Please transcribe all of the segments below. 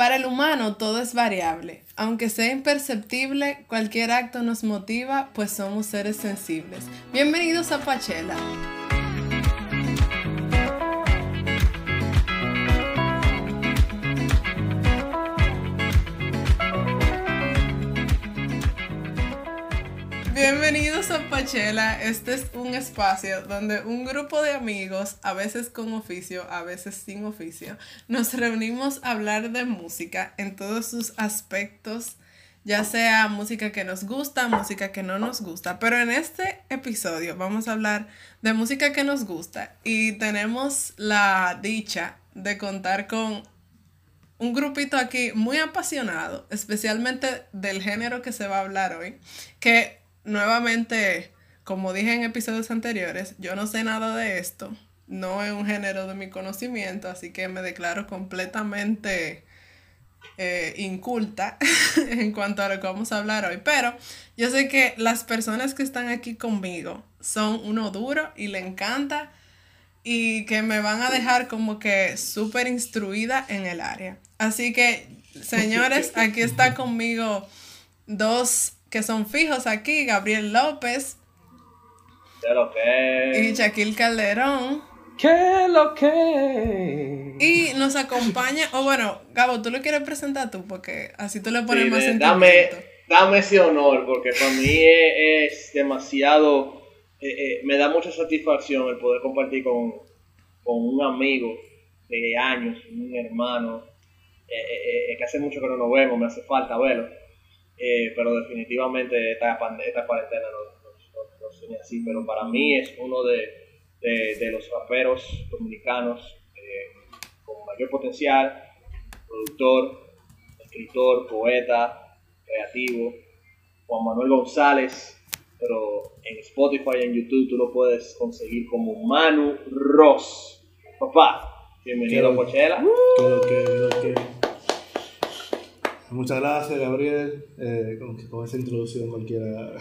Para el humano todo es variable. Aunque sea imperceptible, cualquier acto nos motiva, pues somos seres sensibles. Bienvenidos a Pachela. Bienvenidos a Pachela. Este es un espacio donde un grupo de amigos, a veces con oficio, a veces sin oficio, nos reunimos a hablar de música en todos sus aspectos, ya sea música que nos gusta, música que no nos gusta. Pero en este episodio vamos a hablar de música que nos gusta y tenemos la dicha de contar con un grupito aquí muy apasionado, especialmente del género que se va a hablar hoy, que nuevamente, como dije en episodios anteriores, yo no sé nada de esto. No es un género de mi conocimiento, así que me declaro completamente eh, inculta en cuanto a lo que vamos a hablar hoy. Pero yo sé que las personas que están aquí conmigo son uno duro y le encanta y que me van a dejar como que súper instruida en el área. Así que, señores, aquí está conmigo dos que son fijos aquí, Gabriel López. ¿Qué lo que? Y Shaquille Calderón. ¿Qué lo que? Y nos acompaña, o bueno, Gabo, tú lo quieres presentar tú, porque así tú le pones más sentimiento. Dame, dame ese honor, porque para mí es, demasiado, eh, eh, me da mucha satisfacción el poder compartir con, con un amigo de años, un hermano, eh, que hace mucho que no nos vemos, me hace falta verlo eh, pero definitivamente esta, esta cuarentena no, no, no, así, pero para mí es uno de, de, los raperos dominicanos eh, con mayor potencial, productor, escritor, poeta, creativo, Juan Manuel González, pero en Spotify y en YouTube tú lo puedes conseguir como Manu Ross. Papá, bienvenido a Coachella. Muchas gracias, Gabriel. Eh, con, esa introducción cualquiera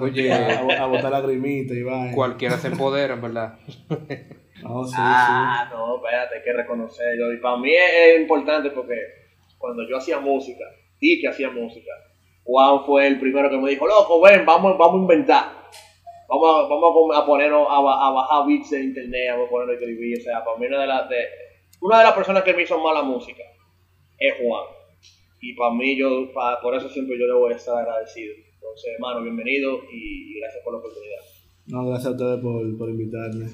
Oye, a, botar la grimita y va. Cualquiera se empodera, ¿verdad? ah, no, espérate, hay que reconocerlo. Y para mí es, importante porque cuando yo hacía música, y que hacía música, Juan fue el primero que me dijo, loco, ven, vamos, vamos a inventar. Vamos a, vamos a ponernos a, a, bajar beats de internet, vamos a ponernos a escribir. O sea, para mí una de, las de, una de las personas que me hizo más la música es Juan y para mí, yo, por eso siempre yo le voy a estar agradecido. Entonces, hermano, bienvenido y, gracias por la oportunidad. No, gracias a ustedes por, por invitarme.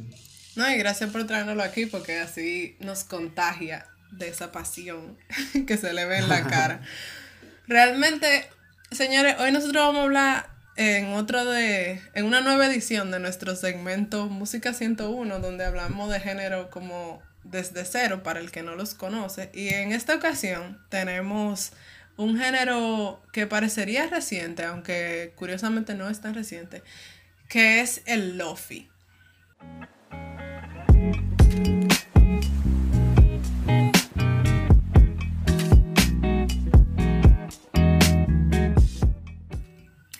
No, y gracias por traernoslo aquí porque así nos contagia de esa pasión que se le ve en la cara. Realmente, señores, hoy nosotros vamos a hablar en otro de, en una nueva edición de nuestro segmento Música 101, donde hablamos de género como desde cero para el que no los conoce. Y en esta ocasión tenemos un género que parecería reciente, aunque curiosamente no es tan reciente, que es el lofi.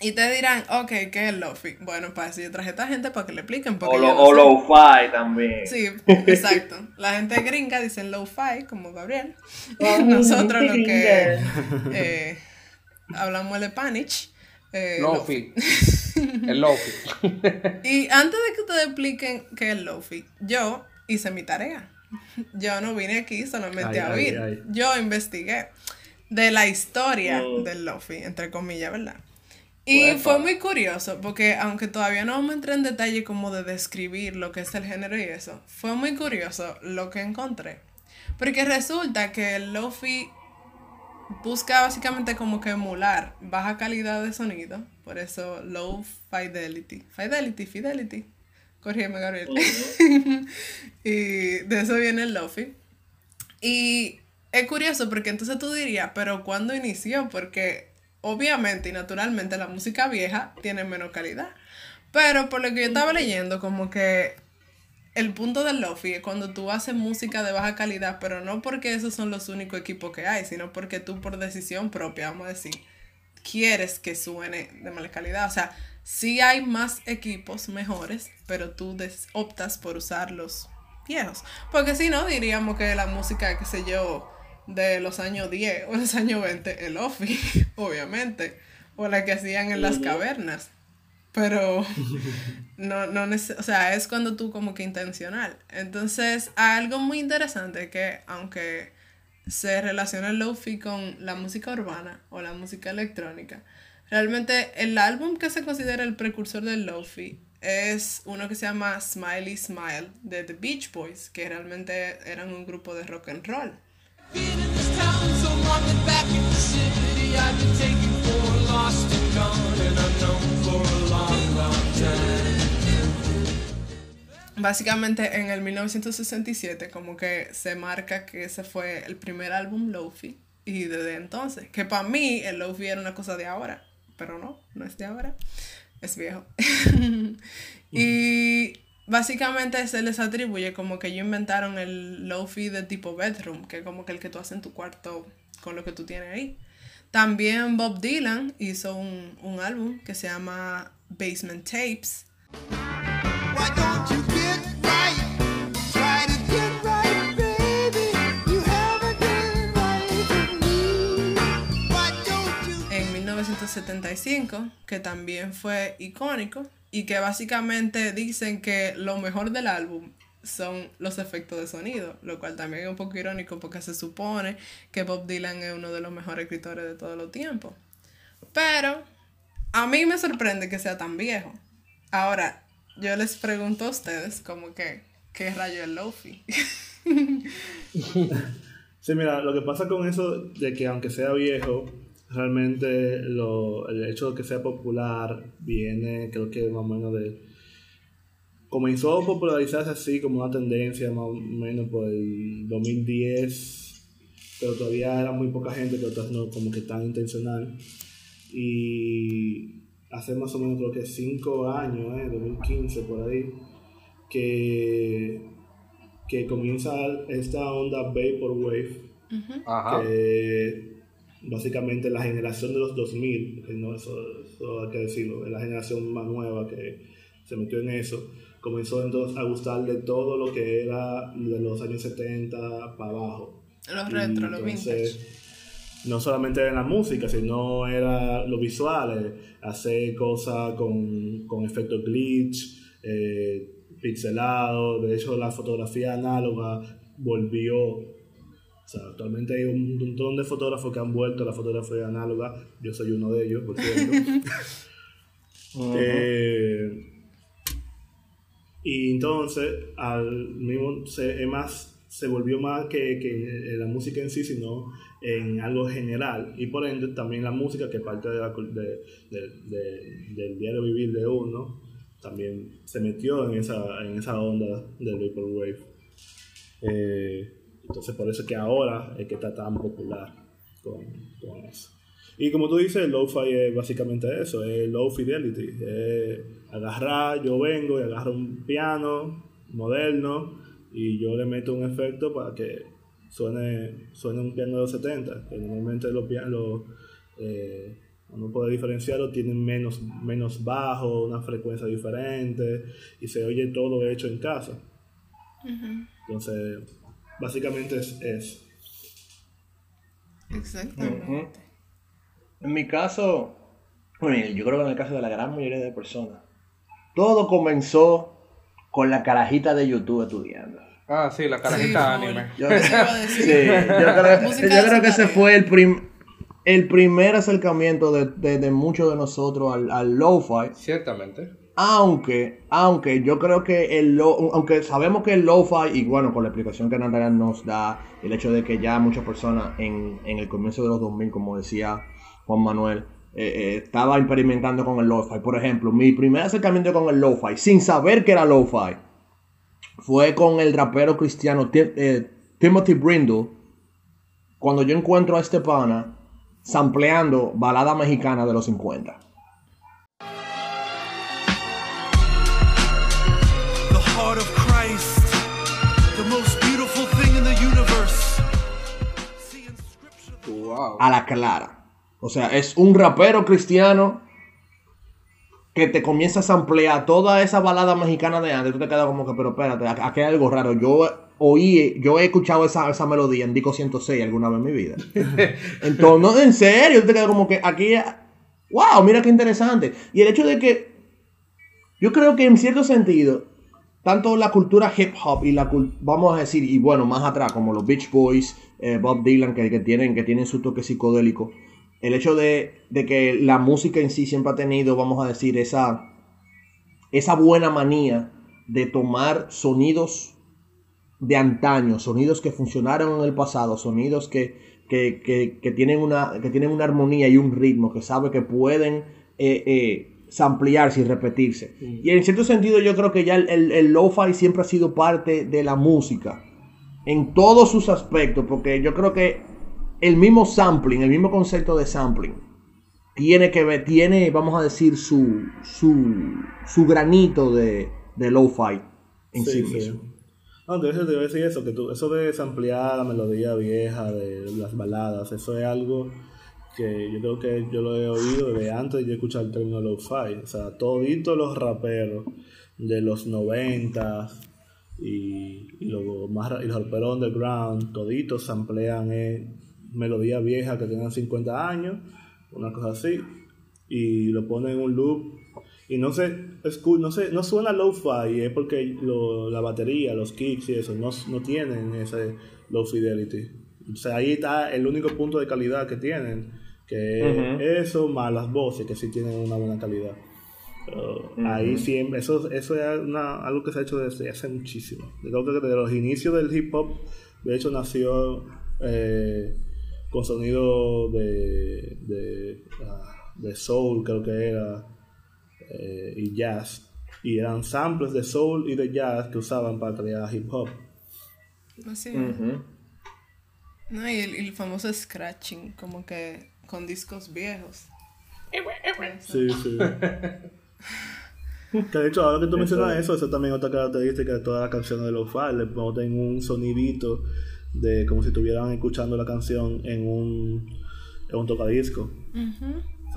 Y te dirán, ok, ¿qué es Lofi? Bueno, para eso yo traje a esta gente para que le expliquen. o lo-fi también. Sí, exacto. La gente gringa dice lo-fi, como Gabriel. Nosotros lo que eh, hablamos de Panich. Eh, Lofi. el Lofi. y antes de que ustedes expliquen qué es Lofi, yo hice mi tarea. Yo no vine aquí solamente a oír. Yo investigué de la historia mm. del Lofi, entre comillas, ¿verdad? Y fue muy curioso, porque aunque todavía no a entrar en detalle como de describir lo que es el género y eso, fue muy curioso lo que encontré. Porque resulta que el Lofi busca básicamente como que emular baja calidad de sonido, por eso low fidelity. Fidelity, fidelity. Corrígeme, Gabriel. y de eso viene el Lofi. Y es curioso porque entonces tú dirías, pero ¿cuándo inició? Porque obviamente y naturalmente la música vieja tiene menos calidad. Pero por lo que yo estaba leyendo, como que el punto del lofi es cuando tú haces música de baja calidad, pero no porque esos son los únicos equipos que hay, sino porque tú por decisión propia, vamos a decir, quieres que suene de mala calidad. O sea, sí hay más equipos mejores, pero tú optas por usar los viejos. Porque si no, diríamos que la música, qué sé yo, de los años 10 o los años 20, el Lofi, obviamente, o la que hacían en las cavernas. Pero no, no o sea, es cuando tú como que intencional. Entonces, algo muy interesante que aunque se relaciona el Lofi con la música urbana o la música electrónica, realmente el álbum que se considera el precursor del Lofi es uno que se llama Smiley Smile de The Beach Boys, que realmente eran un grupo de rock and roll. Básicamente en el 1967 como que se marca que ese fue el primer álbum Lofi y desde entonces, que para mí el Lofi era una cosa de ahora, pero no, no es de ahora es viejo. y básicamente se les atribuye como que ellos inventaron el lofi de tipo bedroom, que es como que el que tú haces en tu cuarto con lo que tú tienes ahí. También Bob Dylan hizo un, un álbum que se llama Basement Tapes. que también fue icónico y que básicamente dicen que lo mejor del álbum son los efectos de sonido, lo cual también es un poco irónico porque se supone que Bob Dylan es uno de los mejores escritores de todos los tiempos. Pero a mí me sorprende que sea tan viejo. Ahora, yo les pregunto a ustedes como que, ¿qué rayo es Lofi? sí, mira, lo que pasa con eso de que aunque sea viejo, realmente lo, el hecho de que sea popular viene, creo que más o menos de... Comenzó a popularizarse así como una tendencia más o menos por el 2010, pero todavía era muy poca gente, pero no como que tan intencional. Y hace más o menos creo que 5 años, eh, 2015 por ahí, que, que comienza esta onda Vaporwave, que básicamente la generación de los 2000, no, eso, hay que decirlo, es la generación más nueva que se metió en eso, comenzó entonces a gustarle todo lo que era de los años 70 para abajo. Los retro, los vintage. No solamente era la música, sino era los visuales, hacer cosas con, con efecto glitch, eh, pixelado, de hecho la fotografía análoga volvió o sea, actualmente hay un montón de fotógrafos que han vuelto a la fotografía análoga. Yo soy uno de ellos, por cierto. Eh, y entonces, al mismo, se, más, se volvió más que, que la música en sí, sino en algo general. Y por ende, también la música, que parte de del diario vivir de uno, también se metió en esa, en esa onda del Vaporwave. Eh, entonces por eso es que ahora es que está tan popular con, con eso. Y como tú dices, el lo-fi es básicamente eso, es low fidelity. Agarrar, yo vengo y agarro un piano moderno y yo le meto un efecto para que suene, suene un piano de los 70, que normalmente los pianos, eh, uno puede diferenciarlo, tienen menos, menos bajo, una frecuencia diferente y se oye todo hecho en casa. Entonces, Básicamente es eso. Exactamente. En mi caso, bueno, yo creo que en el caso de la gran mayoría de personas, todo comenzó con la carajita de YouTube estudiando. Ah, sí, la carajita anime. Yo, sí, yo creo, que ese fue el, el primer acercamiento de, de, muchos de nosotros al, al lo-fi. Ciertamente. Aunque, aunque yo creo que el lo, aunque sabemos que el lo-fi, y bueno, con la explicación que Natalia nos da, el hecho de que ya muchas personas en, en el comienzo de los 2000, como decía Juan Manuel, eh, eh, estaba experimentando con el lo-fi. Por ejemplo, mi primer acercamiento con el lo-fi, sin saber que era lo-fi, fue con el rapero cristiano eh, Timothy Brindle, cuando yo encuentro a este pana sampleando balada mexicana de los 50. A la clara. O sea, es un rapero cristiano que te comienza a ampliar toda esa balada mexicana de antes. Tú te quedas como que, pero espérate, aquí hay algo raro. Yo oí, yo he escuchado esa, esa melodía en Dico 106 alguna vez en mi vida. Entonces, no, en serio, te queda como que aquí, wow, mira qué interesante. Y el hecho de que, yo creo que en cierto sentido, tanto la cultura hip hop y la vamos a decir, y bueno, más atrás, como los Beach Boys, eh, Bob Dylan, que, que, tienen, que tienen su toque psicodélico, el hecho de, de, que la música en sí siempre ha tenido, vamos a decir, esa, esa buena manía de tomar sonidos de antaño, sonidos que funcionaron en el pasado, sonidos que, que, tienen, una, que tienen una armonía y un ritmo, que sabe que pueden eh, eh, ampliarse y repetirse. Y en cierto sentido yo creo que ya el, el, lo-fi siempre ha sido parte de la música, en todos sus aspectos, porque yo creo que el mismo sampling, el mismo concepto de sampling, tiene que ver, tiene, vamos a decir, su, su, granito de, de lo-fi en sí, mismo. No, te voy a decir eso, que tú, eso de ampliar la melodía vieja de las baladas, eso es algo que yo creo que yo lo he oído de antes de escuchar el término lo-fi. O sea, toditos los raperos de los 90 y, y, los, más, y los raperos underground, toditos amplían eh, melodías viejas que tengan 50 años, una cosa así, y lo ponen en un loop y no se, no se, no suena low-fi, es porque la batería, los kicks y eso, no, no tienen ese low fidelity. O sea, ahí está el único punto de calidad que tienen, que es eso más las voces, que sí tienen una buena calidad. Ahí siempre, eso, eso es algo que se ha hecho desde hace muchísimo. Yo creo que desde los inicios del hip hop, de hecho, nació eh, con sonido de, de, ah, de soul, creo que era eh, y jazz. Y eran samples de soul y de jazz que usaban para crear hip hop. Así. No, y el, famoso scratching, como que con discos viejos. Sí, sí. que de hecho, ahora que tú mencionas eso, eso también es otra característica de todas las canciones de los files. Le ponen un sonidito de como si estuvieran escuchando la canción en un, en un tocadisco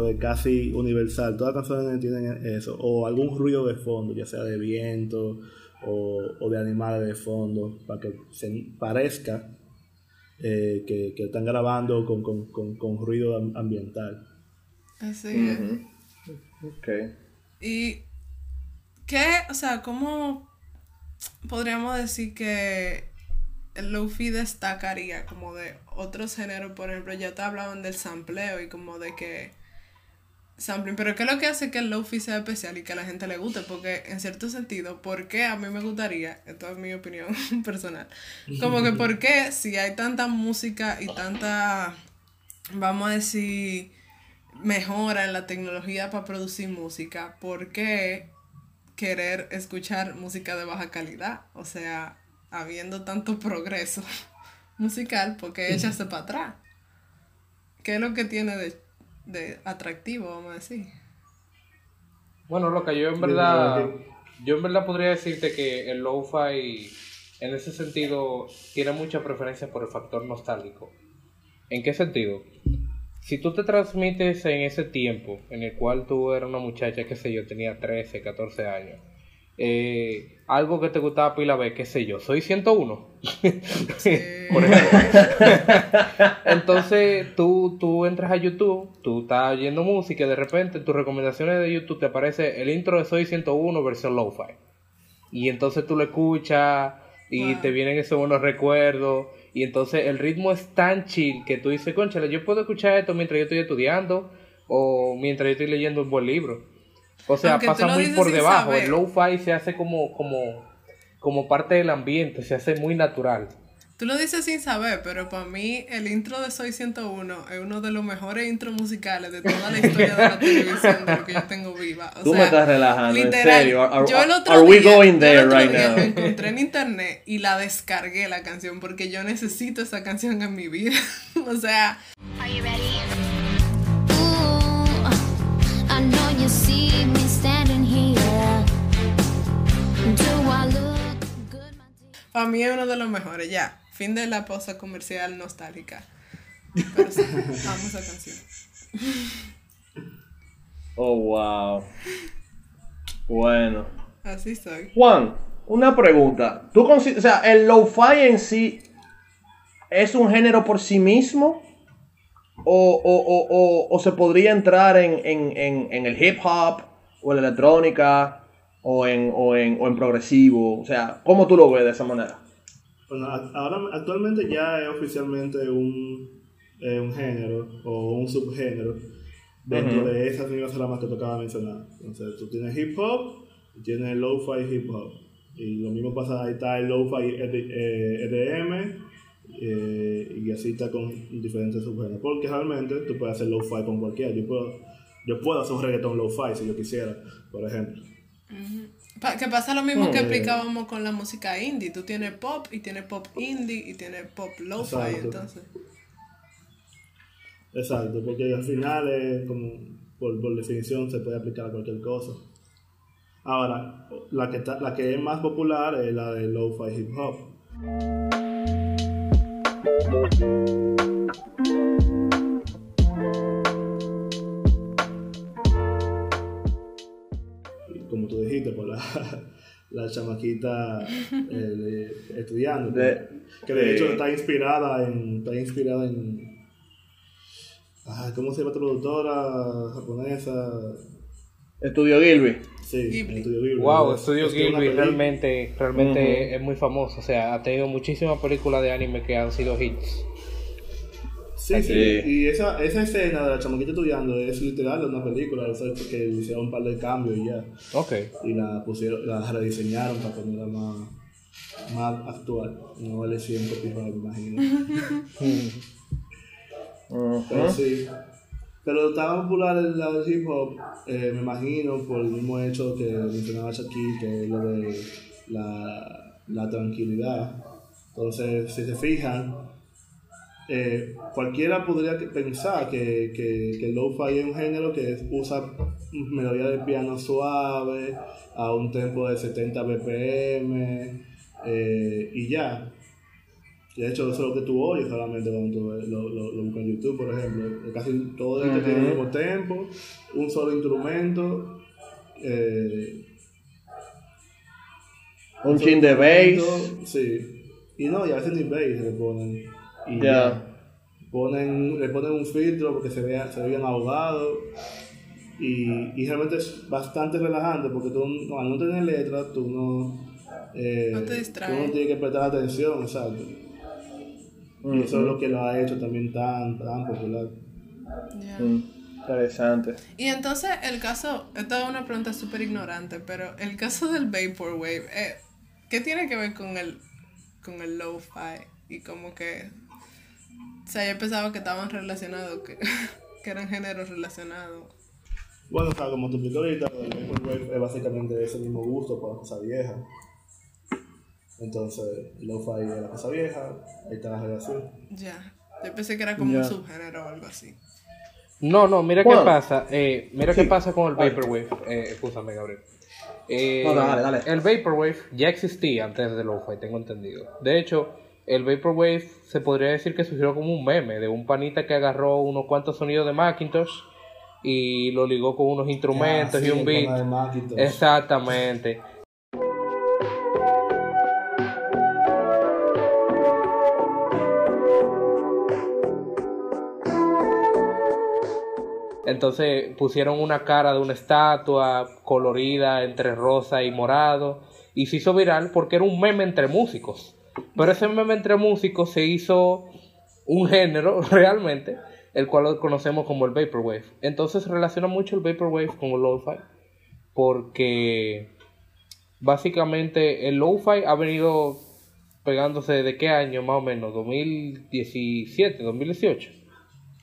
es casi universal. Todas las canciones tienen eso. O algún ruido de fondo, ya sea de viento o, de animales de fondo, para que se parezca eh, que, están grabando con, ruido ambiental. Así Ok. ¿Y qué, o sea, cómo podríamos decir que lofi destacaría como de otros géneros? Por ejemplo, ya te hablaban del sampleo y como de que sampling, pero ¿qué es lo que hace que el lofi sea especial y que a la gente le guste? Porque en cierto sentido, ¿por qué a mí me gustaría, esto es mi opinión personal, como que por qué si hay tanta música y tanta, vamos a decir, mejora en la tecnología para producir música, ¿por qué querer escuchar música de baja calidad? O sea, habiendo tanto progreso musical, ¿por qué echarse para atrás? ¿Qué es lo que tiene de de atractivo, vamos a decir. Bueno, lo que yo en verdad, yo en verdad podría decirte que el lo-fi en ese sentido tiene mucha preferencia por el factor nostálgico. ¿En qué sentido? Si tú te transmites en ese tiempo en el cual tú eras una muchacha, qué sé yo, tenía 13, 14 años, eh, algo que te gustaba pila vez, qué sé yo, soy 101. Por ejemplo. Entonces tú, tú entras a YouTube, tú estás oyendo música y de repente en tus recomendaciones de YouTube te aparece el intro de Soy 101 versión lo-fi. Y entonces tú lo escuchas y te vienen esos buenos recuerdos. Y entonces el ritmo es tan chill que tú dices, conchale, yo puedo escuchar esto mientras yo estoy estudiando o mientras yo estoy leyendo un buen libro. O sea, pasa muy por debajo. El lo-fi se hace como, como, como parte del ambiente, se hace muy natural. Tú lo dices sin saber, pero para mí el intro de Soy 101 es uno de los mejores intros musicales de toda la historia de la televisión de lo que yo tengo viva. Tú me estás relajando, en serio. Are, yo el otro we going there right now? Me encontré en internet y la descargué la canción porque yo necesito esa canción en mi vida. o sea. Are you ready? Para mí es uno de los mejores, ya. Fin de la posa comercial nostálgica. Pero sí, amo esa canción. Oh, wow. Bueno. Así soy. Juan, una pregunta. ¿Tú o sea, el lo-fi en sí es un género por sí mismo? ¿O, se podría entrar en, el hip hop o en la electrónica o en, o en, progresivo? O sea, ¿cómo tú lo ves de esa manera? Bueno, ahora actualmente ya es oficialmente un, eh, un género o un subgénero dentro de esas mismas ramas que tocaba mencionar. Entonces, tú tienes hip hop y tienes lo-fi hip hop. Y lo mismo pasa, ahí está el lo-fi EDM, eh, eh, y así está con diferentes subgéneros. Porque realmente tú puedes hacer lo-fi con cualquiera. Yo puedo, yo puedo hacer un reggaetón lo-fi si yo quisiera, por ejemplo. Que pasa lo mismo que explicábamos con la música indie. Tú tienes pop y tienes pop indie y tienes pop lo-fi, entonces. Exacto, porque al final es como, por, por definición, se puede aplicar a cualquier cosa. Ahora, la que, la que es más popular es la de lo-fi hip hop. Como tú dijiste, por la, la chamaquita eh, estudiando, que de hecho está inspirada en, está inspirada en, ¿cómo se llama esta productora japonesa? Estudio Gilby. Sí, Estudio Gilby. Wow, Estudio Gilby realmente, realmente es muy famoso. O sea, ha tenido muchísimas películas de anime que han sido hits. Sí, sí, y esa, esa escena de la chamaquita estudiando es literal de una película, o sea, porque le hicieron un par de cambios y ya. Ok. Y la pusieron, la rediseñaron para ponerla más, más actual. No vale 100 copias, me imagino. Pero sí. Pero estaba popular el lado del hip hop, eh, me imagino, por el mismo hecho que mencionaba aquí, que es lo de la, la tranquilidad. Entonces, si se fijan, eh, cualquiera podría pensar que, que, que el lo-fi es un género que usa melodía de piano suave a un tempo de 70 bpm eh, y ya. De hecho, eso es lo que tú oyes solamente cuando tú lo, lo, lo buscas en YouTube, por ejemplo. Casi todo esto tiene el mismo tempo, un solo instrumento. Eh, un chin de bass. Sí. Y no, y a veces ni bass le ponen. Y ya. Ponen, le ponen un filtro porque se, vea, se vean ahogados. Y, y realmente es bastante relajante porque tú, al no tener letra, tú no. Eh, no te distraes. Tú no tienes que prestar atención, exacto. Y eso es lo que lo ha hecho también tan, tan popular. Mm, interesante. Y entonces el caso, esta es una pregunta súper ignorante, pero el caso del Vaporwave, eh, ¿qué tiene que ver con el, con el lo-fi? Y como que, o sea, yo pensaba que estaban relacionados, que, que eran géneros relacionados. Bueno, o sea, como te expliqué ahorita, el Vaporwave es básicamente ese mismo gusto por la cosa vieja. Entonces, lo-fi es la cosa vieja, ahí está la relación. Ya, yo pensé que era como un subgénero o algo así. No, no, mira qué pasa. Eh, mira qué pasa con el Vaporwave. Eh, escúchame, Gabriel. Eh, no, dale, dale. El Vaporwave ya existía antes de lo-fi, tengo entendido. De hecho, el Vaporwave se podría decir que surgió como un meme de un panita que agarró unos cuantos sonidos de Macintosh y lo ligó con unos instrumentos y un beat. Exactamente. Entonces pusieron una cara de una estatua colorida entre rosa y morado y se hizo viral porque era un meme entre músicos. Pero ese meme entre músicos se hizo un género realmente, el cual conocemos como el Vaporwave. Entonces relaciona mucho el Vaporwave con el Lo-Fi porque básicamente el Lo-Fi ha venido pegándose de qué año más o menos, 2017, 2018.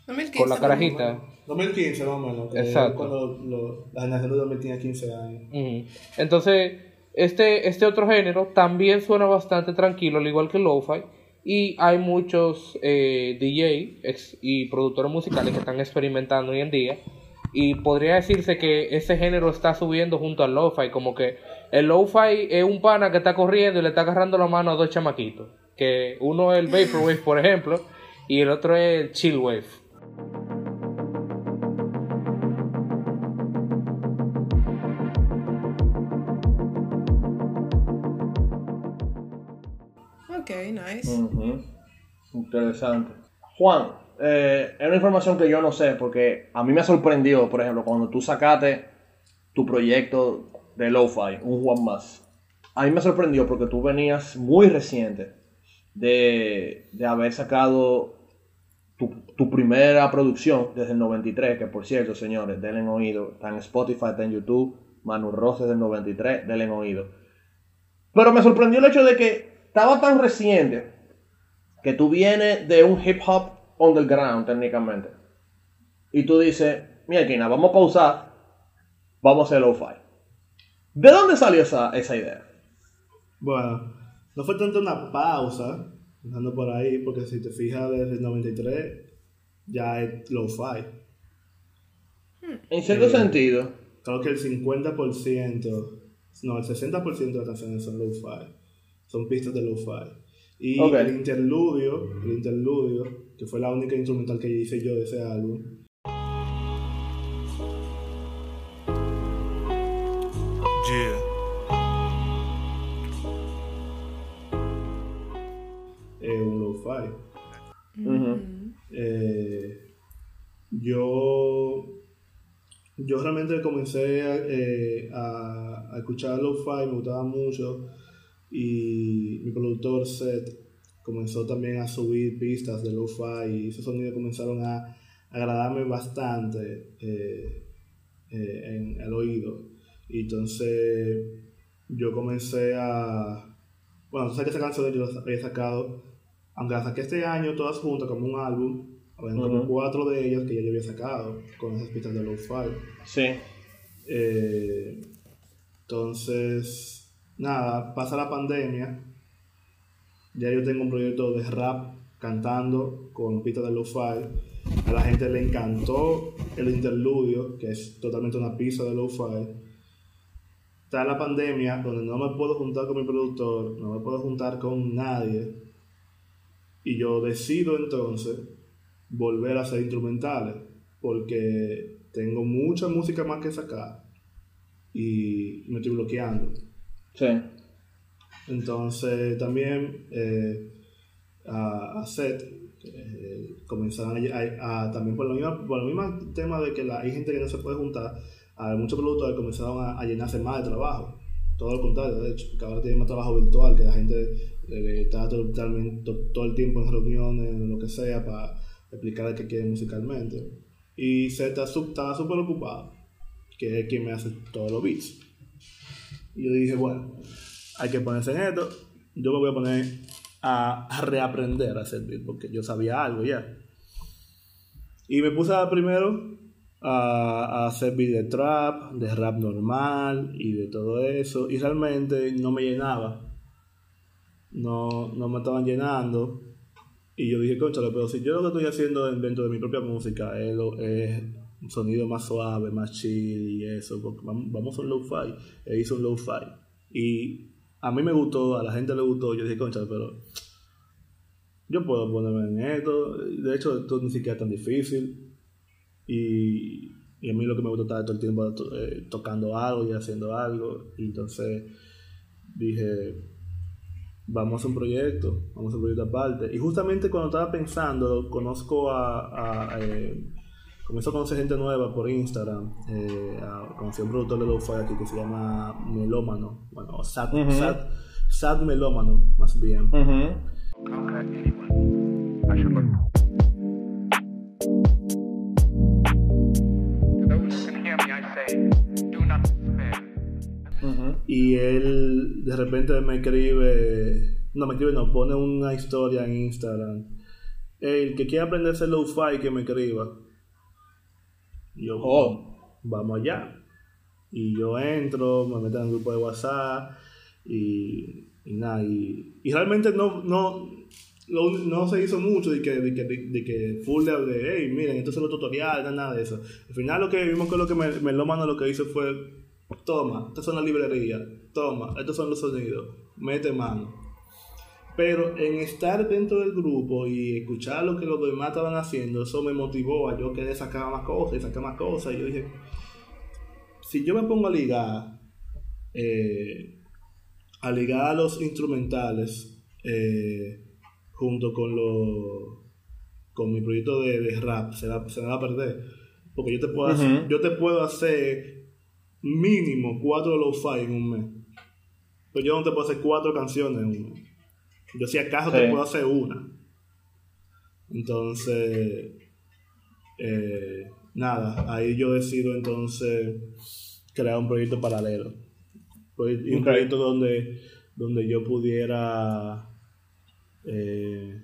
2015, con la carajita. 2015 más o menos. Exacto. Cuando la generación de 2000 tenía 15 años. Entonces, este, este otro género también suena bastante tranquilo, al igual que el lo-fi. Y hay muchos eh, DJ y productores musicales que están experimentando hoy en día. Y podría decirse que ese género está subiendo junto al lo-fi. Como que el lo-fi es un pana que está corriendo y le está agarrando la mano a dos chamaquitos. Que uno es el Vaporwave, por ejemplo, y el otro es el Chillwave. Juan, eh, es una información que yo no sé, porque a mí me sorprendió, por ejemplo, cuando tú sacaste tu proyecto de Lo-Fi, un Juan más. A mí me sorprendió porque tú venías muy reciente de, haber sacado tu, primera producción desde el 93, que por cierto, señores, denle oído, está en Spotify, está en YouTube, Manu Ross desde el 93, denle oído. Pero me sorprendió el hecho de que estaba tan reciente que tú vienes de un hip hop underground técnicamente. Y tú dices, mira, vamos a pausar, vamos a hacer lo-fi. ¿De dónde salió esa, esa idea? Bueno, no fue tanto una pausa, andando por ahí, porque si te fijas desde el 93 ya es lo-fi. En cierto eh, sentido. Creo que el 50%, no, el 60% de las canciones son lo-fi. Son pistas de lo-fi. Y el interludio, el interludio, que fue la única instrumental que hice yo de ese álbum. Yeah. Es un lo-fi. Eh, yo yo realmente comencé a, eh, a, a escuchar lo-fi, me gustaba mucho y mi productor Seth comenzó también a subir pistas de lo-fi y esos sonidos comenzaron a agradarme bastante eh, eh, en el oído. Y entonces yo comencé a... Bueno, tú sabes que esa canción yo la había sacado, aunque la saqué este año todas juntas como un álbum, había como cuatro de ellas que ya yo había sacado con esas pistas de lo-fi. Sí. Eh, entonces nada, pasa la pandemia, ya yo tengo un proyecto de rap cantando con pista de lo-fi. A la gente le encantó el interludio, que es totalmente una pista de lo-fi. Está la pandemia, donde no me puedo juntar con mi productor, no me puedo juntar con nadie. Y yo decido entonces volver a hacer instrumentales, porque tengo mucha música más que sacar y me estoy bloqueando. Sí. Entonces también a, a Seth eh, comenzaron a, también por, lo mismo, por el mismo tema de que hay gente que no se puede juntar, a muchos productores comenzaron a, llenarse más de trabajo. Todo lo contrario, de hecho, porque ahora tiene más trabajo virtual, que la gente eh, está totalmente, todo el tiempo en reuniones, lo que sea, para explicar qué quiere musicalmente. Y Seth estaba súper ocupado, que es quien me hace todos los beats. Y yo dije, bueno, hay que ponerse en esto. Yo me voy a poner a, reaprender a hacer beat porque yo sabía algo ya. Y me puse primero a, hacer beat de trap, de rap normal y de todo eso. Y realmente no me llenaba. No, no me estaban llenando. Y yo dije, conchale, pero si yo lo que estoy haciendo dentro de mi propia música es, es sonido más suave, más chill y eso, porque vamos a un low-fi. E hice un low-fi. Y a mí me gustó, a la gente le gustó. Yo dije, concha, pero yo puedo ponerme en esto. De hecho, esto ni siquiera es tan difícil. Y, a mí lo que me gusta estar todo el tiempo eh, tocando algo y haciendo algo. Entonces dije, vamos a un proyecto, vamos a un proyecto aparte. Y justamente cuando estaba pensando, conozco a, a eh, Comenzó a conocer gente nueva por Instagram. Eh, conocí a un productor de lo-fi aquí que se llama Melómano. Bueno, Sad, sad, sad Melómano, más bien. Y él de repente me escribe, no me escribe, no, pone una historia en Instagram. El que quiera aprender a hacer lo-fi que me escriba. Y yo, oh. vamos allá. Y yo entro, me meto en el grupo de WhatsApp y, y nada. Y, realmente no, no, no se hizo mucho de que, de que, de, que full de, de, hey, miren, esto es el tutorial, nada de eso. Al final lo que vimos que lo que me, me lo mando lo que hizo fue, toma, estas son las librerías, toma, estos son los sonidos, mete mano. Pero en estar dentro del grupo y escuchar lo que los demás estaban haciendo, eso me motivó a yo querer sacar más cosas y sacar más cosas. Y yo dije, si yo me pongo a ligar, eh, a ligar a los instrumentales eh, junto con lo, con mi proyecto de, rap se, va, se va a perder. Porque yo te puedo hacer, yo te puedo hacer mínimo cuatro lo-fi en un mes. Pero yo no te puedo hacer cuatro canciones en un mes. Yo si acaso te puedo hacer una. Entonces, eh, nada, ahí yo decido entonces crear un proyecto paralelo. Un proyecto donde, donde yo pudiera eh,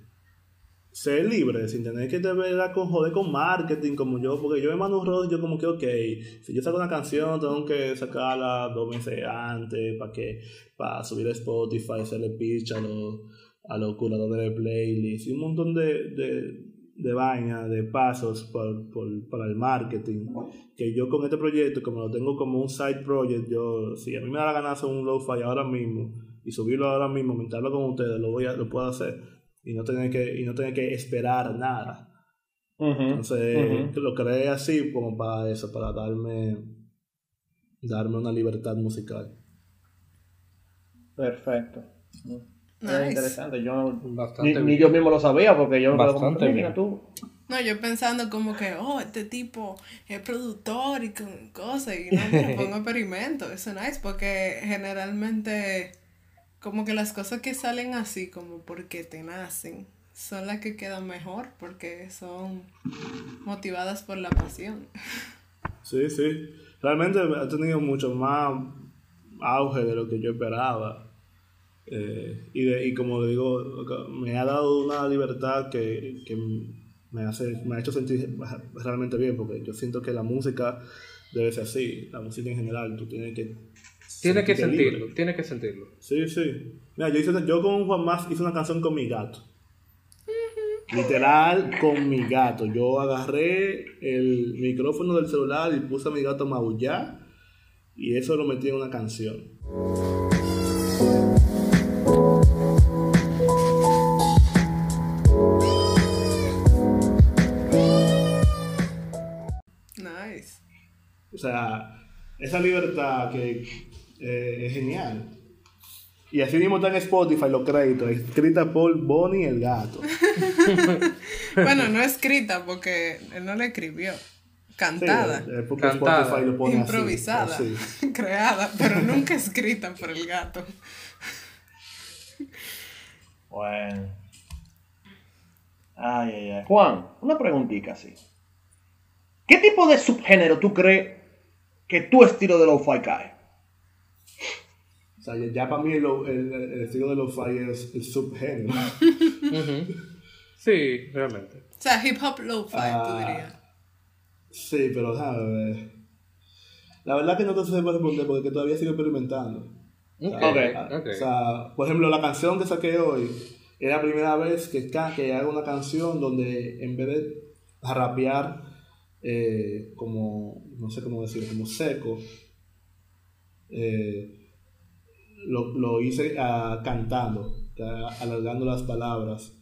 ser libre, sin tener que te ver con joder con marketing como yo, porque yo me mando un rol, yo como que, ok, si yo saco una canción, tengo que sacarla dos meses antes para que, para subir a Spotify, hacerle pitch a los, a los curadores de playlist, y un montón de, de, de vaina, de pasos por, por, para el marketing, que yo con este proyecto, como lo tengo como un side project, yo, si a mí me da la gana hacer un lo-fi ahora mismo, y subirlo ahora mismo, montarlo con ustedes, lo voy a, lo puedo hacer y no tener que, y no tener que esperar nada. Entonces, lo creé así como para eso, para darme, darme una libertad musical. Perfecto. Es interesante. Yo ni, yo mismo lo sabía porque yo Bastante bien. tú. No, yo pensando como que, oh, este tipo es productor y cosas, y no me pongo experimento. Eso es nice porque generalmente como que las cosas que salen así, como porque te nacen, son las que quedan mejor porque son motivadas por la pasión. Sí, sí. Realmente ha tenido mucho más auge de lo que yo esperaba. Eh, y, de, y como digo, me ha dado una libertad que, que me, hace, me ha hecho sentir realmente bien, porque yo siento que la música debe ser así, la música en general, tú tienes que tiene que sentirlo, tiene que sentirlo. Sí, sí. Mira, yo, hice, yo con Juan Más hice una canción con mi gato. Literal, con mi gato. Yo agarré el micrófono del celular y puse a mi gato a maullar. Y eso lo metí en una canción. O sea, esa libertad que eh, es genial. Y así mismo está en Spotify los créditos, escrita por Bonnie el gato. bueno, no escrita porque él no la escribió. Cantada. Cantada. improvisada. creada, pero nunca escrita por el gato. Bueno. Ay, ay, ay. Juan, una preguntita así. ¿Qué tipo de subgénero tú crees que tu estilo de lo-fi cae? O sea, ya, para mí el, el, estilo de los fi es el subgénero. Sí, realmente. O sea, hip hop lo-fi, tú ah, dirías. Sí, pero ¿sabes? La verdad que no te sé responder porque todavía sigo experimentando. Okay. O sea, por ejemplo, la canción que saqué hoy era la primera vez que, que hago una canción donde en vez de rapear eh, como, no sé cómo decir, como seco, eh, lo, lo hice uh, cantando, alargando las palabras,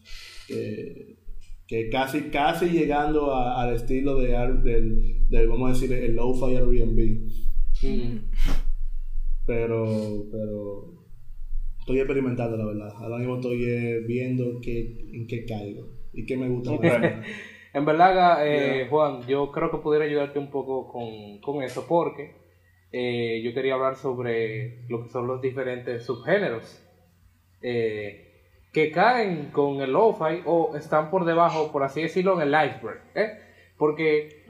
que casi, casi llegando a, al estilo de, del, del, vamos a decir, el lo-fi Airbnb. Mm. Pero, pero estoy experimentando, la verdad. Ahora mismo estoy eh, viendo qué, en qué caigo y qué me gusta. En verdad, eh, Juan, yo creo que pudiera ayudarte un poco con, con eso, porque eh, yo quería hablar sobre lo que son los diferentes subgéneros eh, que caen con el lo-fi o están por debajo, por así decirlo, en el iceberg. ¿eh? Porque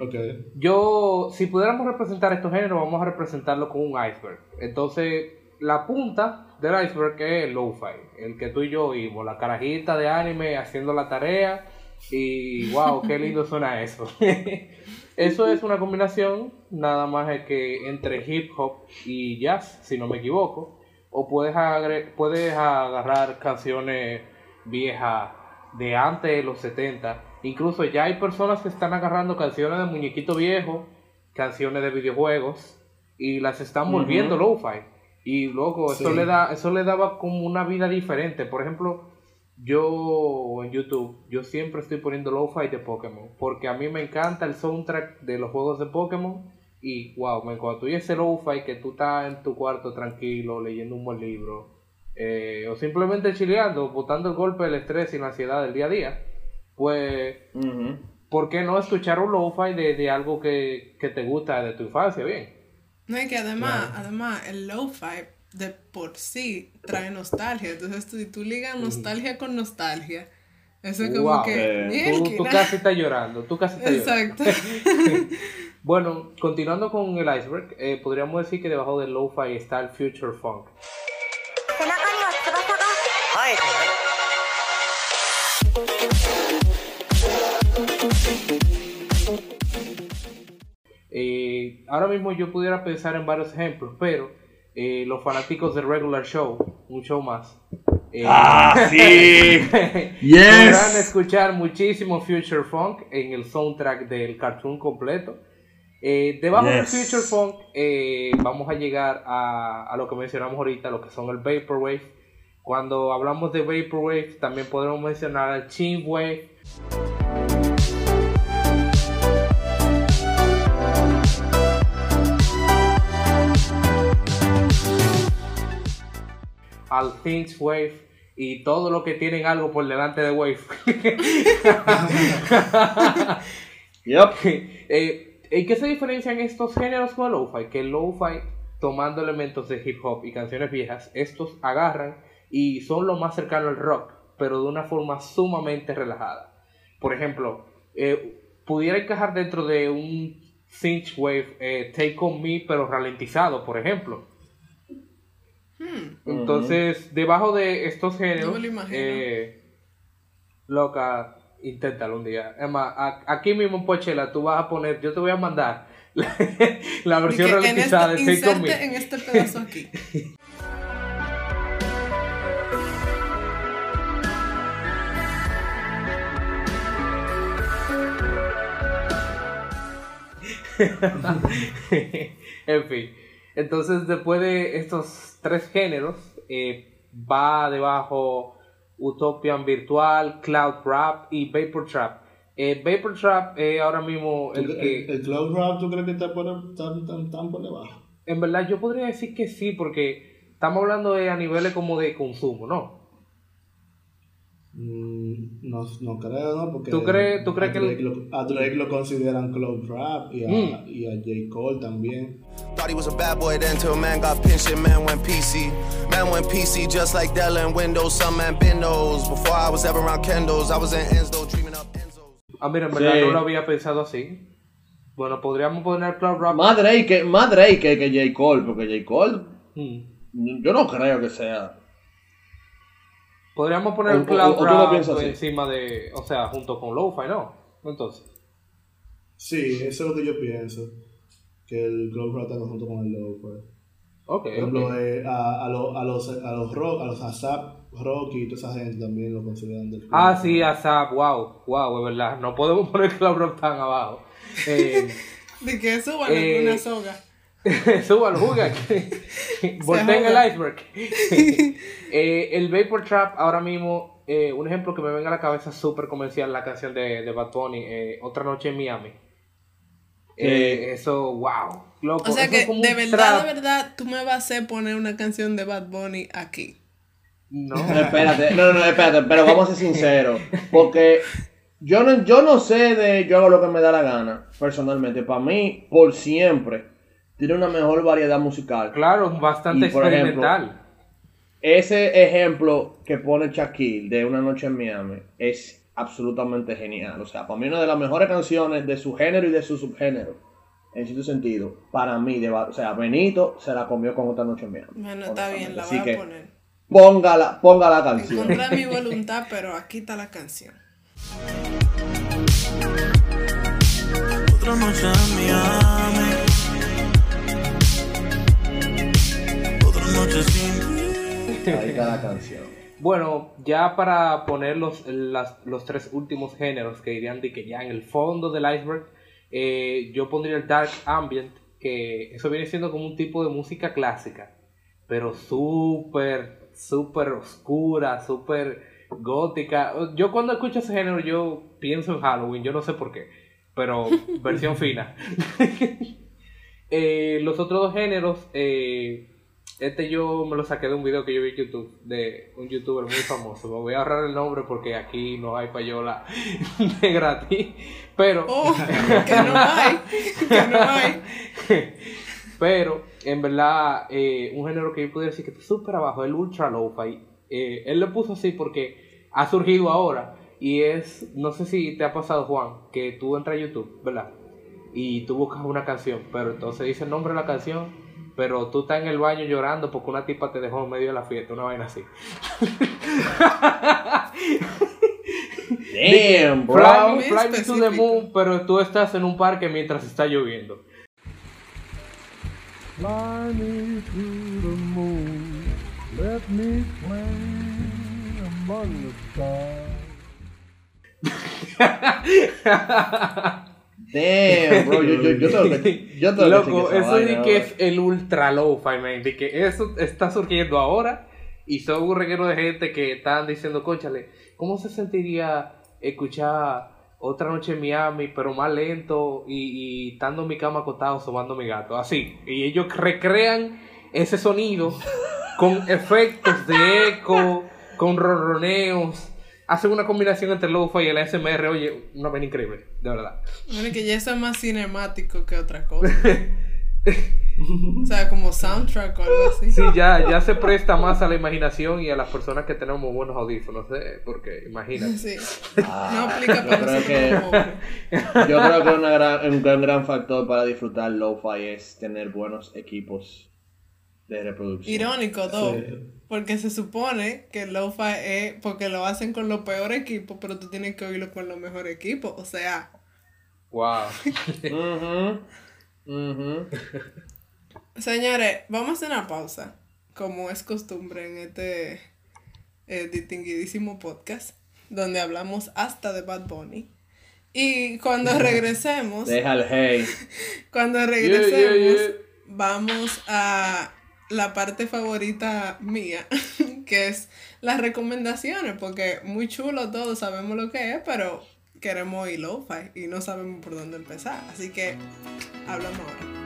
yo, si pudiéramos representar estos géneros, vamos a representarlo con un iceberg. Entonces, la punta del iceberg es el lo-fi, el que tú y yo vimos, la carajita de anime haciendo la tarea y wow, qué lindo suena eso. Eso es una combinación nada más que entre hip hop y jazz, si no me equivoco. O puedes, puedes agarrar canciones viejas de antes de los 70. Incluso ya hay personas que están agarrando canciones de muñequito viejo, canciones de videojuegos, y las están volviendo lo-fi. Y luego eso le da, eso le daba como una vida diferente. Por ejemplo, yo en YouTube, yo siempre estoy poniendo lo-fi de Pokémon, porque a mí me encanta el soundtrack de los juegos de Pokémon y wow, me cuando tú ese lo-fi que tú estás en tu cuarto tranquilo leyendo un buen libro, eh, o simplemente chileando, botando el golpe del estrés y la ansiedad del día a día, pues, ¿por qué no escuchar un lo-fi de, algo que, te gusta de tu infancia? Bien. No, es que además, además el lo-fi de por sí trae nostalgia. Entonces, si tú ligas nostalgia con nostalgia, eso es como que. Tú, casi estás llorando. Tú casi estás Exacto. bueno, continuando con el iceberg, eh, podríamos decir que debajo del lo-fi está el future funk. Eh, ahora mismo yo pudiera pensar en varios ejemplos, pero eh, los fanáticos del regular show, un show más. Eh, ah, sí. Podrán escuchar muchísimo Future Funk en el soundtrack del cartoon completo. Eh, debajo del Future Funk vamos a llegar a, a, lo que mencionamos ahorita, lo que son el Vaporwave. Cuando hablamos de Vaporwave, también podemos mencionar el Wave al Things Wave y todo lo que tienen algo por delante de Wave. yep. eh, ¿En qué se diferencian estos géneros con lo-fi? Que el lo-fi, tomando elementos de hip hop y canciones viejas, estos agarran y son lo más cercano al rock, pero de una forma sumamente relajada. Por ejemplo, eh, pudiera encajar dentro de un synthwave eh, Take On Me, pero ralentizado, por ejemplo. Hmm. Entonces, debajo de estos géneros, eh, loca, inténtalo un día. Emma, aquí mismo en Pochela tú vas a poner, yo te voy a mandar la, versión ralentizada de Take On Me. en este pedazo aquí. en fin. Entonces, después de estos tres géneros, eh, va debajo Utopian Virtual, Cloud Rap y Vapor Trap. Eh, Vapor Trap es ahora mismo el, que... El, Cloud Rap, ¿tú crees que está por, tan, por debajo? En verdad, yo podría decir que sí, porque estamos hablando de a niveles como de consumo, ¿no? Mm, no, no creo, ¿no? Porque ¿Tú crees, tú crees a Drake que lo, a Drake lo consideran Cloud Rap y a, mm. y a J. Cole también. Thought he was a bad boy then till man got pinched and man went PC. Man went PC just like Dell and Windows, some man. Before I was ever around Kendos, I was in Enzo dreaming up Enzo. Ah, mira, en verdad sí. no lo había pensado así. Bueno, podríamos poner Cloud Rap. Más Drake, más Drake que, que J. Cole, porque J. Cole. Mm. Yo no creo que sea. Podríamos poner el Cloud Rap encima de, o sea, junto con Lo-Fi, ¿no? Entonces. Sí, eso es lo que yo pienso. Que el Cloud Rap está junto con el Lo-Fi. Okay, Por ejemplo, eh, a, a, los, a, los, a los rock, a los ASAP rock y toda esa gente también lo consideran del Ah, sí, ASAP, wow, wow, es verdad. No podemos poner Cloud Rock tan abajo. Eh, de que suban eh, una soga. Súbalo, juga. Volteen el iceberg. eh, el Vapor Trap, ahora mismo, eh, un ejemplo que me venga a la cabeza súper comercial, la canción de, de Bad Bunny, eh, Otra Noche en Miami. Eh, eso, wow. Loco, o sea que de verdad, de verdad, tú me vas a hacer poner una canción de Bad Bunny aquí. No. espérate, no, no, espérate, pero vamos a ser sinceros. Porque yo no, yo no sé de. Yo hago lo que me da la gana, personalmente. Para mí, por siempre tiene una mejor variedad musical. Claro, bastante experimental. ese ejemplo que pone Shaquille de Una Noche en Miami es absolutamente genial. O sea, para mí una de las mejores canciones de su género y de su subgénero. En cierto sentido, para mí, de, o sea, Benito se la comió con otra noche en Miami. Bueno, está bien, la voy a poner. Póngala, ponga la canción. Contra mi voluntad, pero aquí está la canción. Otra noche en Miami. Canción. Bueno, ya para poner los, los tres últimos géneros que irían de que ya en el fondo del iceberg, eh, yo pondría el dark ambient, que eso viene siendo como un tipo de música clásica, pero súper, súper oscura, súper gótica. Yo cuando escucho ese género yo pienso en Halloween, yo no sé por qué, pero versión fina. Eh, los otros dos géneros, eh, Este yo me lo saqué de un video que yo vi en YouTube de un youtuber muy famoso. Me voy a ahorrar el nombre porque aquí no hay payola de gratis. Pero. Oh, que no hay. Que no hay. Pero, en verdad, eh, un género que yo pudiera decir que está súper abajo, el ultra lo-fi. Eh, él lo puso así porque ha surgido ahora. Y es, no sé si te ha pasado, Juan, que tú entras a YouTube, ¿verdad? Y tú buscas una canción, pero entonces dice el nombre de la canción, pero tú estás en el baño llorando porque una tipa te dejó en medio de la fiesta, una vaina así. Damn, bro. Fly, fly me to the moon, pero tú estás en un parque mientras está lloviendo. Fly me to the moon, let me play among the stars. Damn, bro, yo, yo, yo tengo que, yo tengo Loco, que eso vaina, que es el ultra lo-fi, man, de que eso está surgiendo ahora y son un reguero de gente que están diciendo, conchale, ¿cómo se sentiría escuchar otra noche en Miami, pero más lento y, y estando en mi cama acostado sobando mi gato? Así, y ellos recrean ese sonido con efectos de eco, con ronroneos. Hacen una combinación entre lo-fi y el ASMR, oye, una vaina increíble, de verdad. Bueno, que ya eso es más cinemático que otra cosa. o sea, como soundtrack o algo así. Sí, ya, ya se presta más a la imaginación y a las personas que tenemos buenos audífonos, ¿eh? Porque imagínate. Sí. Ah, No aplica yo para creo nosotros que-. Yo creo que una gran, un gran, gran factor para disfrutar lo-fi es tener buenos equipos de reproducción. Irónico, todo. Sí. Porque se supone que el lo-fi es porque lo hacen con los peores equipos, pero tú tienes que oírlo con los mejores equipos. O sea, Wow. Ujú, ujú. señores, vamos a hacer una pausa, como es costumbre en este eh, distinguidísimo podcast, donde hablamos hasta de Bad Bunny. Y cuando regresemos, Deja el hate. cuando regresemos, Yeah, yeah, yeah. vamos a la parte favorita mía, que es las recomendaciones, porque muy chulo todo, sabemos lo que es, pero queremos oír lo-fi y no sabemos por dónde empezar. Así que hablamos ahora.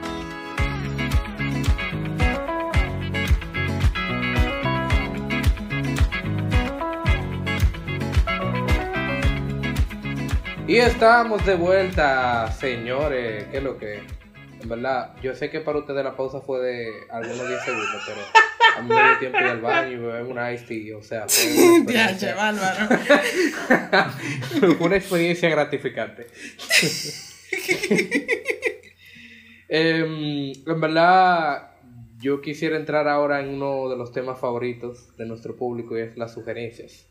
Y estamos de vuelta, señores. ¿Qué es lo que? En verdad, yo sé que para ustedes la pausa fue de algunos 10 segundos, pero a mí me dio tiempo ir al baño y beber una iced tea. O sea, fue una Ya, experiencia, una experiencia gratificante. Em, en verdad, yo quisiera entrar ahora en uno de los temas favoritos de nuestro público y es las sugerencias.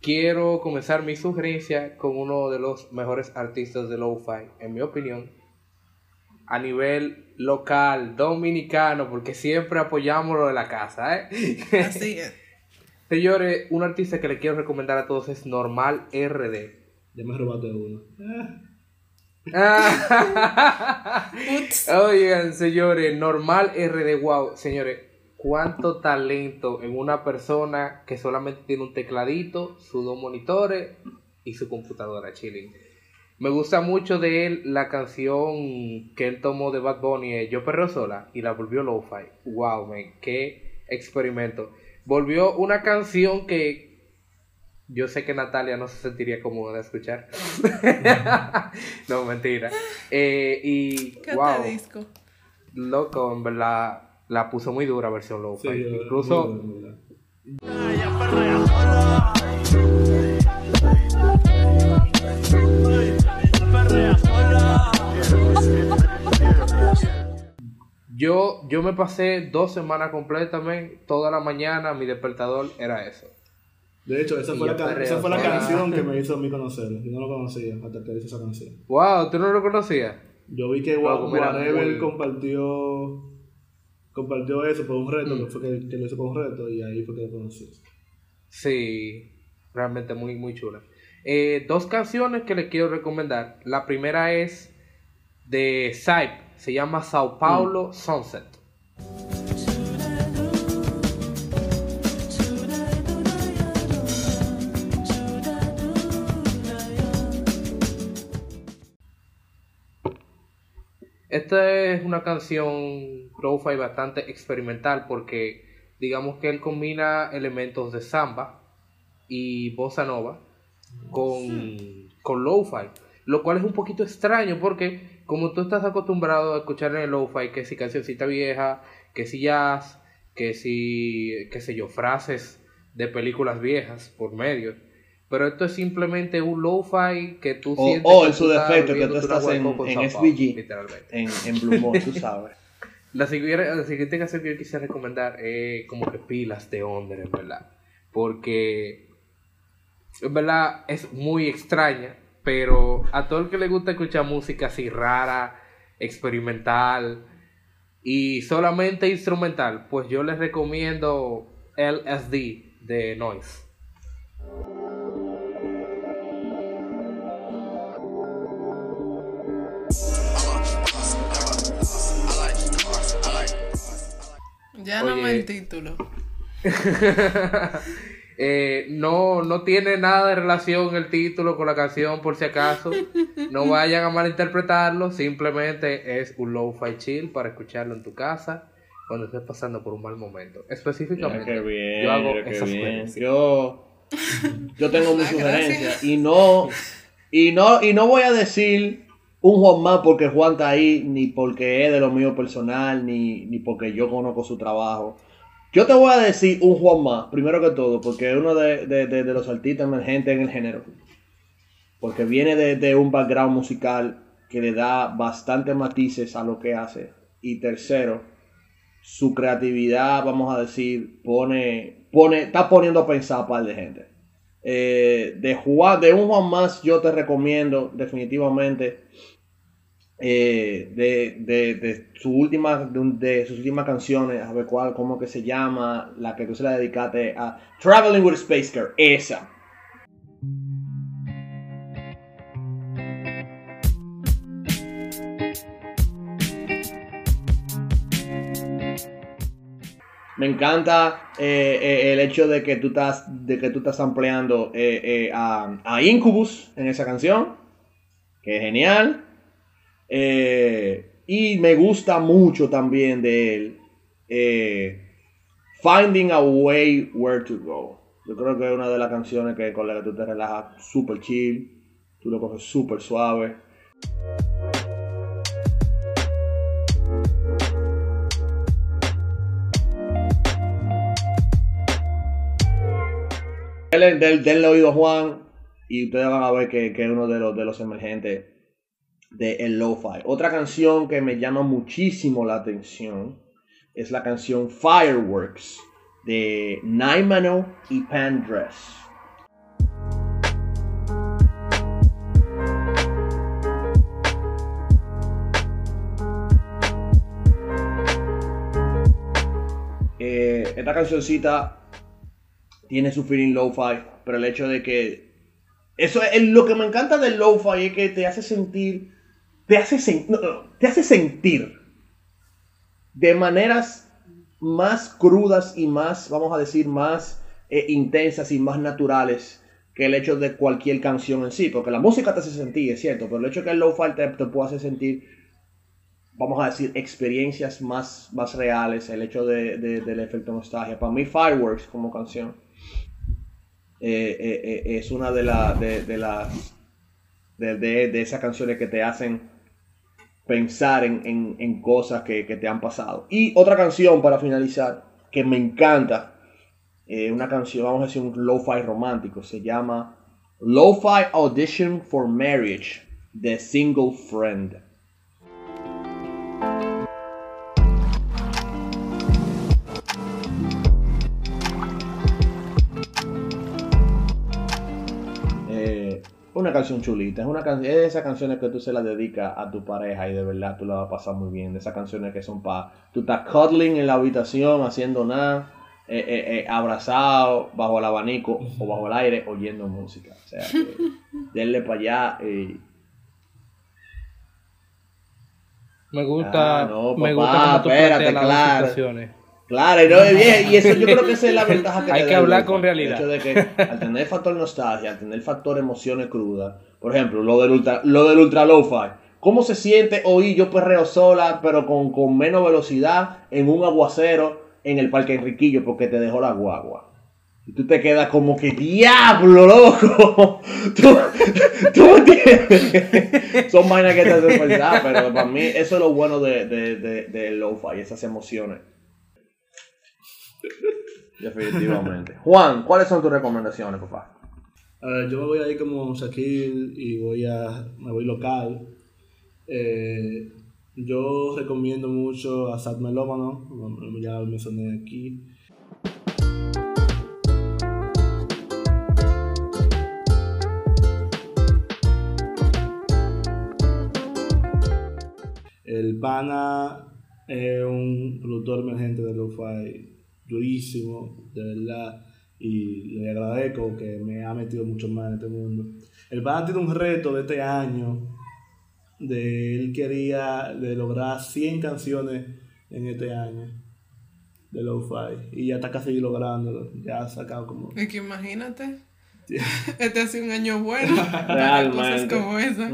Quiero comenzar mi sugerencia con uno de los mejores artistas de lo-fi, en mi opinión, a nivel local, dominicano, porque siempre apoyamos lo de la casa, ¿eh? Así es. Señores, un artista que le quiero recomendar a todos es Normal RD. Ya me robaste uno. Oigan, señores, normal RD, wow, señores, cuánto talento en una persona que solamente tiene un tecladito, sus dos monitores y su computadora chilling. Me gusta mucho de él la canción que él tomó de Bad Bunny, eh, Yo Perreo Sola, y la volvió lo-fi. Wow, man, qué experimento. Volvió una canción que yo sé que Natalia no se sentiría cómoda de escuchar. no, mentira. Eh, y ¿Qué wow, disco? loco, en verdad la puso muy dura versión lo-fi. Sí, Incluso yo, yo me pasé dos semanas completamente, toda la mañana mi despertador era eso. De hecho, esa fue, la, yo ca- perreo esa fue la sola. canción que me hizo a mí conocerlo. Yo no lo conocía hasta que hice esa canción. Wow, ¿tú no lo conocías? Yo vi que Wow, Whatever compartió compartió eso por un reto, Mm. que fue que, que lo hizo por un reto y ahí fue que lo conocí. Sí, realmente muy, muy chula. Eh, dos canciones que les quiero recomendar. La primera es de Sype, se llama Sao Paulo Sunset. Esta es una canción lo-fi bastante experimental porque digamos que él combina elementos de samba y bossa nova con, con lo-fi, lo cual es un poquito extraño porque como tú estás acostumbrado a escuchar en el lo-fi que si cancioncita vieja, que si jazz, que si, qué sé yo, frases de películas viejas por medio. Pero esto es simplemente un lo-fi que tú o, sientes. O en su defecto, que tú estás en, en SVG, en, en Blue tú sabes. La siguiente, la siguiente canción que yo quisiera recomendar es como que pilas de Onder, en verdad. Porque, en verdad, es muy extraña. Pero a todo el que le gusta escuchar música así rara, experimental y solamente instrumental, pues yo les recomiendo LSD de Noise. Ya no me el título. Eh, no, no tiene nada de relación el título con la canción, por si acaso. No vayan a malinterpretarlo. Simplemente es un low-fi chill para escucharlo en tu casa cuando estés pasando por un mal momento. Específicamente, yo hago Yo, yo tengo mi sugerencia y no, y no, y no voy a decir un Juan más porque Juan está ahí, ni porque es de lo mío personal, ni, ni porque yo conozco su trabajo. Yo te voy a decir un Juan más, primero que todo, porque es uno de, los artistas emergentes en el género. Porque viene de, un background musical que le da bastante matices a lo que hace. Y tercero, su creatividad, vamos a decir, pone, pone, está poniendo a pensar a par de gente. Eh, de, Juan, de un Juan más, yo te recomiendo definitivamente eh, de, de, de, su última, de, sus últimas canciones, a ver cuál, cómo que se llama, la que tú se la dedicaste a Traveling with Space Car, esa. Me encanta eh, eh, el hecho de que tú estás, de que tú estás ampliando a, a Incubus en esa canción, que es genial. Eh, y me gusta mucho también de él. Eh, Finding a Way Where to Go. Yo creo que es una de las canciones que con la que tú te relajas super chill. Tú lo coges súper suave. Denle, oído a Juan y ustedes van a ver que, es uno de los, de los emergentes de el lo-fi. Otra canción que me llama muchísimo la atención es la canción Fireworks de Naimano y Pandress. Eh, esta cancioncita tiene su feeling lo-fi, pero el hecho de que eso es lo que me encanta del lo-fi es que te hace sentir te hace, te hace sentir de maneras más crudas y más, vamos a decir, más eh, intensas y más naturales que el hecho de cualquier canción en sí, porque la música te hace sentir, es cierto, pero el hecho que el low-fi te, puede hacer sentir, vamos a decir, experiencias más, más reales, el hecho de, del efecto nostalgia. Para mí, Fireworks como canción eh, eh, es una de, de, las de, de, esas canciones que te hacen pensar en, cosas que, te han pasado. Y otra canción para finalizar, que me encanta, eh, una canción, vamos a decir, un lo-fi romántico, se llama Lo-Fi Audition for Marriage, The Single Friend. Una canción chulita, es una es de esas canciones que tú se las dedicas a tu pareja y de verdad tú la vas a pasar muy bien, de esas canciones que son para, tú estás cuddling en la habitación haciendo nada, eh, eh, eh, abrazado bajo el abanico o bajo el aire oyendo música, o sea, denle para allá. Me gusta, ah, me gusta espérate, claro. Claro, y, no, y eso yo creo que esa es la ventaja que Hay que hablar con realidad. El hecho de que al tener factor nostalgia, al tener factor emociones crudas, por ejemplo, lo del ultra, lo del ultra lo-fi, ¿Cómo se siente oír yo perreo sola, pero con, con menos velocidad, en un aguacero, en el Parque Enriquillo, porque te dejó la guagua? Y tú te quedas como que, diablo, loco. ¿Tú, tú entiendes? Son vainas que te hacen pensar, pero para mí eso es lo bueno de, de, de, de lo-fi, esas emociones. Definitivamente. Juan, ¿cuáles son tus recomendaciones, papá? A ver, yo me voy a ir como Shaquille y voy a, me voy local. Eh, yo recomiendo mucho a Sad Melómano, ya lo mencioné aquí. El pana es un productor emergente de lo-fi durísimo, de verdad, y le agradezco que me ha metido mucho más en este mundo. El pana tiene un reto de este año, de él quería de lograr 100 canciones en este año de lo-fi, y ya está casi lográndolo, ya ha sacado como... Es que imagínate. Este ha sido un año bueno. Realmente. como esa.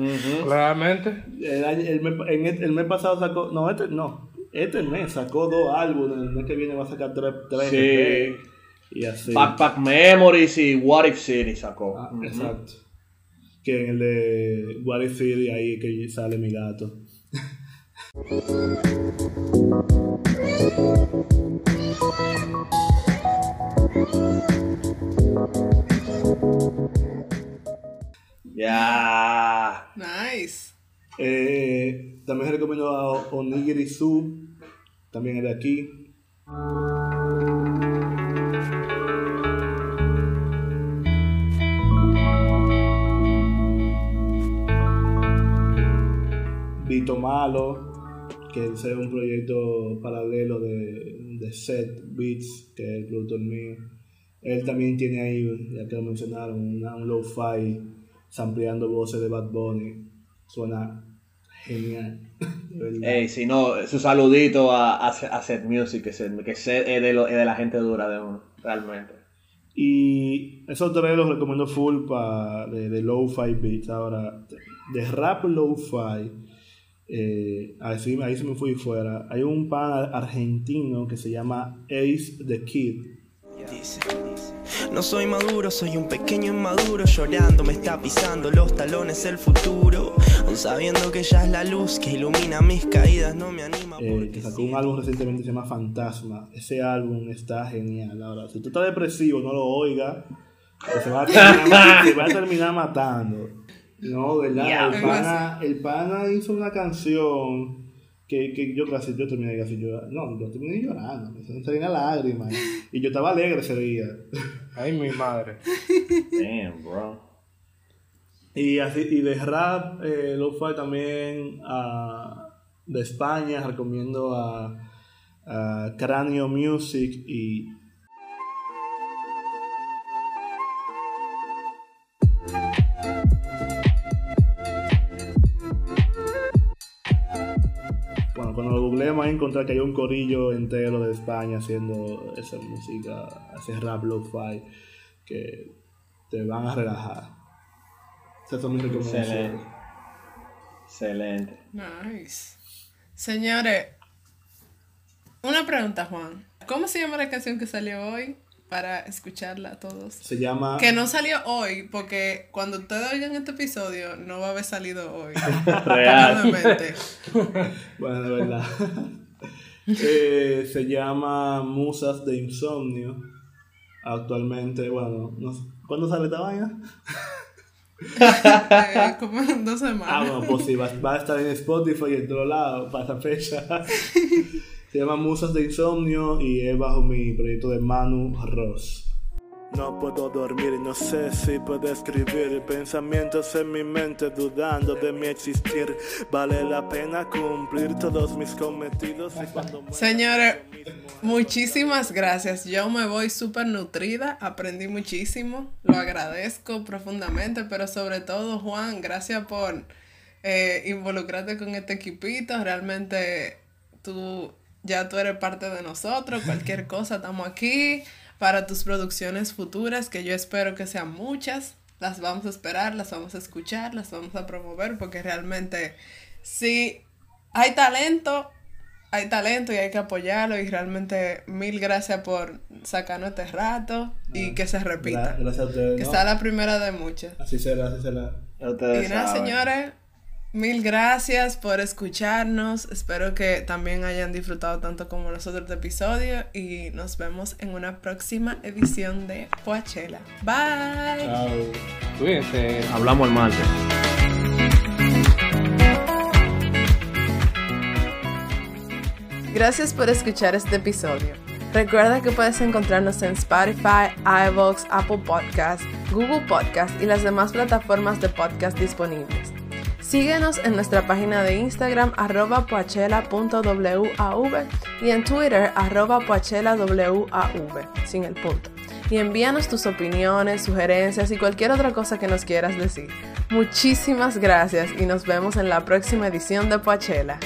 Realmente. El, mes, en el, mes pasado sacó. No, este no. Este mes sacó dos álbumes. El mes que viene va a sacar tres. tres sí. y así. Backpack Memories y What If City sacó. Ah, exacto. Que en el de What If City ahí que sale mi gato. Ya. Nice. Eh, también recomiendo a Onigiri Su, también de aquí. Vito Malo, que es un proyecto paralelo de, de Set Beats, que es el productor mío. Él también tiene ahí, ya que lo mencionaron, un lo-fi ampliando voces de Bad Bunny. Suena genial. Ey, si no, su saludito a, a, Set Music, que, se, que es, de de la gente dura de uno, realmente. Y esos tres los recomiendo full para de, de lo-fi beats. Ahora, de rap lo-fi, eh, ahí, sí, ahí se me fui fuera. Hay un pan argentino que se llama Ace the Kid. No soy maduro, soy un pequeño inmaduro Llorando me está pisando los talones el futuro sabiendo que ya es la luz que ilumina mis caídas No me anima eh, Que sacó un álbum recientemente que se llama Fantasma Ese álbum está genial Ahora, si tú estás depresivo, no lo oigas se va a terminar, va a terminar matando No, ¿verdad? El, pana, el pana hizo una canción que, que yo casi yo terminé casi llorando. No, yo terminé llorando, me salían lágrimas. y yo estaba alegre ese día. Ay, mi madre. Damn, bro. Y así, y de rap, eh, lo fue también de España, recomiendo a, a Cráneo Music y a encontrar que hay un corillo entero de España haciendo esa música, ese rap lo-fi, que te van a relajar. Excelente. Excelente. Nice. Señores, una pregunta, Juan. ¿Cómo se llama la canción que salió hoy? para escucharla todos. Se llama... Que no salió hoy, porque cuando ustedes oigan este episodio, no va a haber salido hoy. Realmente. bueno, de verdad. Eh, se llama Musas de Insomnio. Actualmente, bueno, no ¿cuándo sale esta vaina? eh, como en dos semanas. Ah, bueno, pues sí, va, va, a estar en Spotify y en otro lado para esa fecha. Se llama Musas de Insomnio y es bajo mi proyecto de Manu Ross. No puedo dormir, no sé si puedo escribir pensamientos en mi mente dudando de mi existir. Vale la pena cumplir todos mis cometidos. Señores, muchísimas gracias. Yo me voy súper nutrida, aprendí muchísimo, lo agradezco profundamente, pero sobre todo Juan, gracias por eh, involucrarte con este equipito. Realmente tú ya tú eres parte de nosotros, cualquier cosa, estamos aquí para tus producciones futuras, que yo espero que sean muchas. Las vamos a esperar, las vamos a escuchar, las vamos a promover, porque realmente Sí, hay talento, hay talento y hay que apoyarlo y realmente mil gracias por sacarnos este rato y que se repita. Gracias a ustedes. Que sea la primera de muchas. Así será, así será. Y nada, señores, mil gracias por escucharnos. Espero que también hayan disfrutado tanto como nosotros este episodio y nos vemos en una próxima edición de Poachela. Bye. Chao. Cuídense. Hablamos el martes. Gracias por escuchar este episodio. Recuerda que puedes encontrarnos en Spotify, iVoox, Apple Podcasts, Google Podcasts y las demás plataformas de podcast disponibles. Síguenos en nuestra página de Instagram arroba poachela.wav y en Twitter arroba poachelawav sin el punto. Y envíanos tus opiniones, sugerencias y cualquier otra cosa que nos quieras decir. Muchísimas gracias y nos vemos en la próxima edición de Poachela.